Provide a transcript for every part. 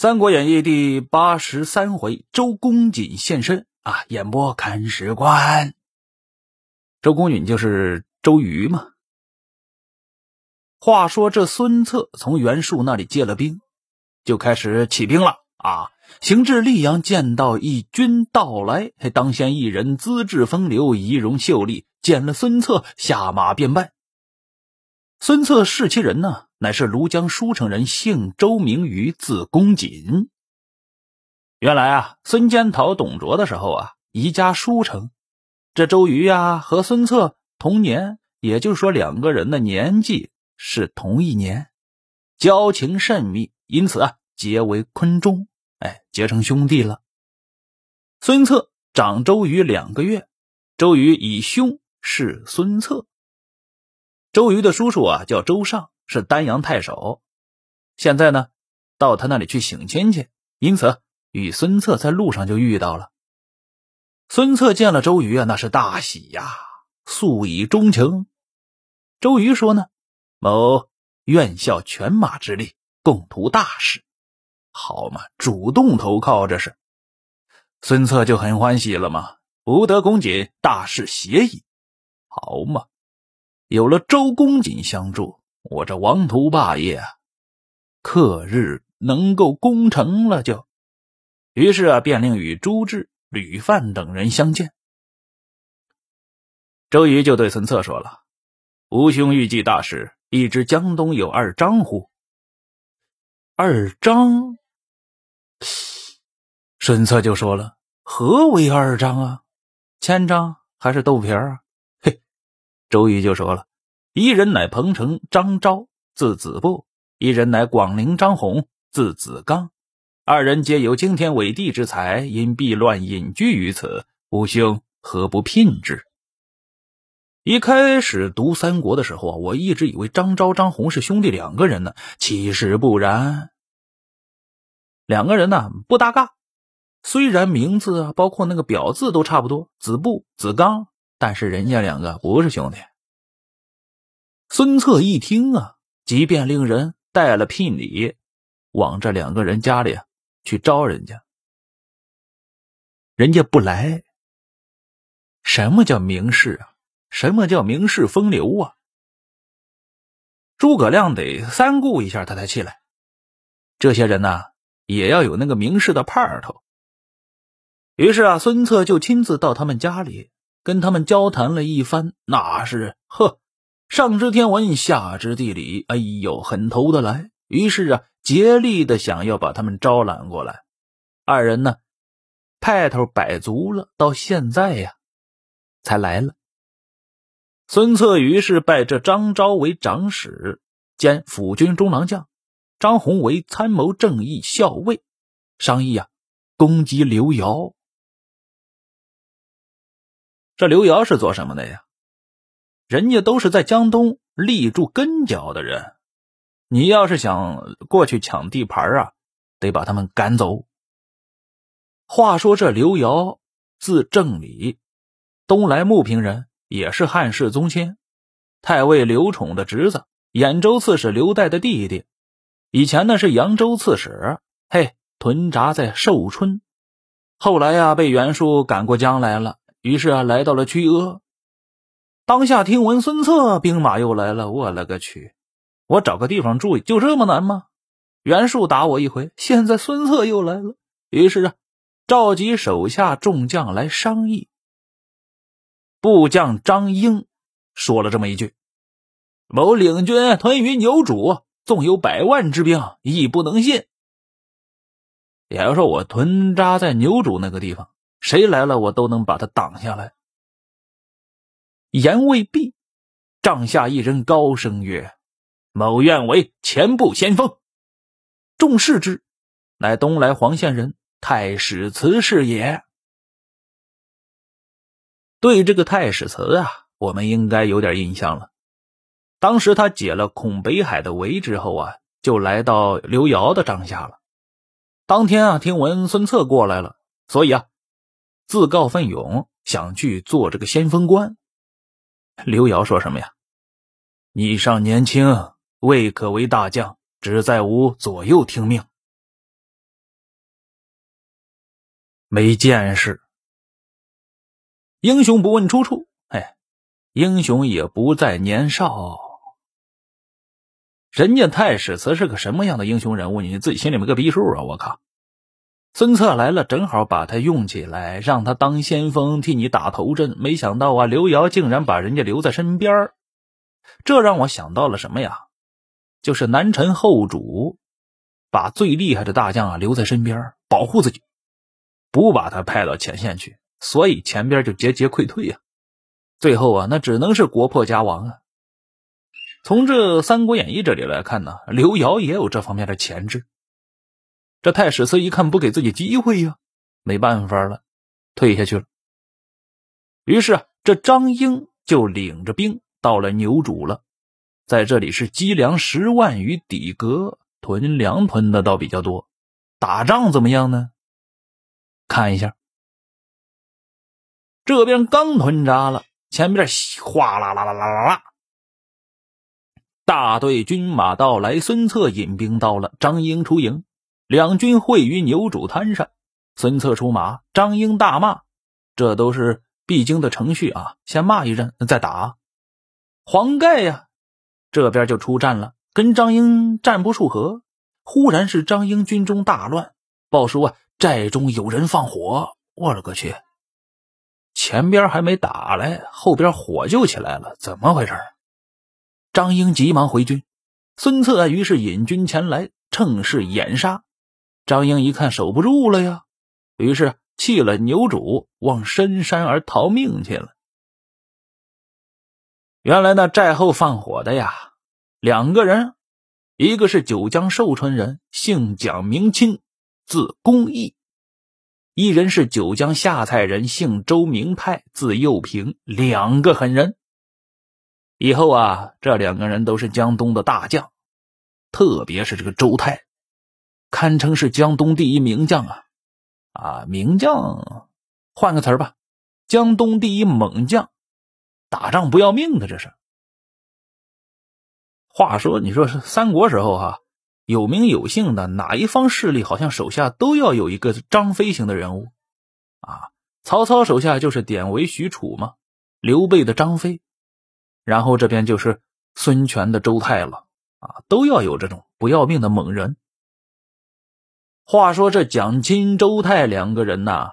三国演义》第八十三回，周公瑾现身啊！演播看史官。周公瑾就是周瑜嘛。话说这孙策从袁术那里借了兵，就开始起兵了啊！行至溧阳，见到一军到来，当先一人资质风流，仪容秀丽，见了孙策，下马便拜。孙策是其人呢。乃是庐江舒城人，姓周，名瑜，字公瑾。原来啊，孙坚讨董卓的时候啊，移家舒城。这周瑜呀和孙策同年，也就是说两个人的年纪是同一年，交情甚密，因此啊结为昆仲，哎，结成兄弟了。孙策长周瑜两个月，周瑜以兄是孙策。周瑜的叔叔啊叫周尚。是丹阳太守，现在呢，到他那里去省亲去，因此与孙策在路上就遇到了。孙策见了周瑜啊，那是大喜呀，素以钟情。周瑜说呢：“某愿效犬马之力，共图大事，好嘛，主动投靠这是。”孙策就很欢喜了嘛，吾得公瑾，大事协矣，好嘛，有了周公瑾相助。我这王图霸业啊，克日能够攻城了，就于是啊，便令与朱志、吕范等人相见。周瑜就对孙策说了：“吾兄欲记大事，一知江东有二张乎？”二张，孙策就说了：“何为二张啊？千张还是豆皮儿啊？”嘿，周瑜就说了。一人乃彭城张昭，字子布；一人乃广陵张宏，字子刚。二人皆有惊天伟地之才，因避乱隐居于此。吾兄何不聘之？一开始读三国的时候啊，我一直以为张昭、张宏是兄弟两个人呢，其实不然。两个人呢不搭嘎，虽然名字啊，包括那个表字都差不多，子布、子刚，但是人家两个不是兄弟。孙策一听啊，即便令人带了聘礼，往这两个人家里去招人家，人家不来。什么叫名士啊？什么叫名士风流啊？诸葛亮得三顾一下他才起来。这些人呢，也要有那个名士的派头。于是啊，孙策就亲自到他们家里，跟他们交谈了一番，那是呵。上知天文，下知地理，哎呦，很投得来。于是啊，竭力的想要把他们招揽过来。二人呢，派头摆足了，到现在呀，才来了。孙策于是拜这张昭为长史兼辅军中郎将，张宏为参谋正义校尉，商议呀，攻击刘繇。这刘繇是做什么的呀？人家都是在江东立住根脚的人，你要是想过去抢地盘啊，得把他们赶走。话说这刘繇字正礼，东莱牟平人，也是汉室宗亲，太尉刘宠的侄子，兖州刺史刘岱的弟弟。以前呢是扬州刺史，嘿，屯扎在寿春，后来呀被袁术赶过江来了，于是啊来到了曲阿。当下听闻孙策兵马又来了，我勒个去！我找个地方住就这么难吗？袁术打我一回，现在孙策又来了。于是啊，召集手下众将来商议。部将张英说了这么一句：“某领军屯于牛渚，纵有百万之兵，亦不能信。”也要说，我屯扎在牛渚那个地方，谁来了，我都能把他挡下来。言未毕，帐下一人高声曰：“某愿为前部先锋。”众视之，乃东莱黄县人太史慈是也。对这个太史慈啊，我们应该有点印象了。当时他解了孔北海的围之后啊，就来到刘繇的帐下了。当天啊，听闻孙策过来了，所以啊，自告奋勇想去做这个先锋官。刘瑶说什么呀？你尚年轻，未可为大将，只在吾左右听命。没见识。英雄不问出处，哎，英雄也不在年少。人家太史慈是个什么样的英雄人物，你自己心里没个逼数啊，我靠。孙策来了，正好把他用起来，让他当先锋，替你打头阵。没想到啊，刘瑶竟然把人家留在身边这让我想到了什么呀？就是南陈后主把最厉害的大将啊留在身边保护自己，不把他派到前线去，所以前边就节节溃退呀。最后啊，那只能是国破家亡啊。从这《三国演义》这里来看呢，刘瑶也有这方面的潜质。这太史慈一看不给自己机会呀，没办法了，退下去了。于是啊，这张英就领着兵到了牛渚了。在这里是积粮十万余底格，囤粮囤的倒比较多。打仗怎么样呢？看一下，这边刚屯扎了，前边哗啦啦啦啦啦啦。大队军马到来，孙策引兵到了，张英出营，两军会于牛渚滩上。孙策出马，张英大骂，这都是必经的程序啊！先骂一阵，再打。黄盖呀，这边就出战了，跟张英战不数合，忽然是张英军中大乱，报说啊，寨中有人放火！我勒个去，前边还没打来，后边火就起来了，怎么回事？张英急忙回军，孙策于是引军前来，趁势掩杀。张英一看守不住了呀，于是弃了牛主，往深山而逃命去了。原来那寨后放火的呀，两个人，一个是九江寿春人，姓蒋名钦，字公义；一人是九江下蔡人，姓周名泰，字幼平。两个狠人。以后啊，这两个人都是江东的大将，特别是这个周泰，堪称是江东第一名将啊！啊，名将，换个词儿吧，江东第一猛将，打仗不要命的这是。话说，你说是三国时候哈，有名有姓的哪一方势力，好像手下都要有一个张飞型的人物啊。曹操手下就是典韦、许褚嘛，刘备的张飞。然后这边就是孙权的周泰了啊，都要有这种不要命的猛人。话说这蒋钦、周泰两个人呐，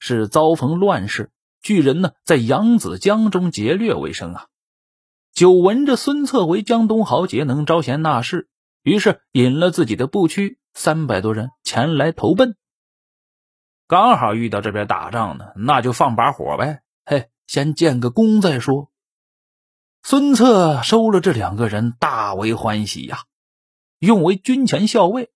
是遭逢乱世，巨人呢在扬子江中劫掠为生啊。久闻着孙策为江东豪杰，能招贤纳士，于是引了自己的部区三百多人前来投奔。刚好遇到这边打仗呢，那就放把火呗，嘿，先建个功再说。孙策收了这两个人，大为欢喜呀，用为军前校尉，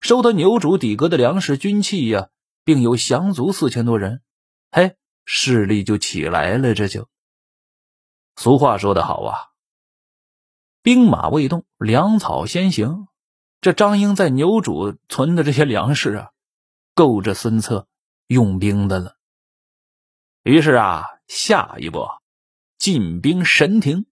收他牛主底格的粮食军器呀，并有降卒四千多人，嘿，势力就起来了。这就俗话说得好啊，兵马未动，粮草先行。这张英在牛主存的这些粮食啊，够着孙策用兵的了。于是啊，下一步。进兵神亭。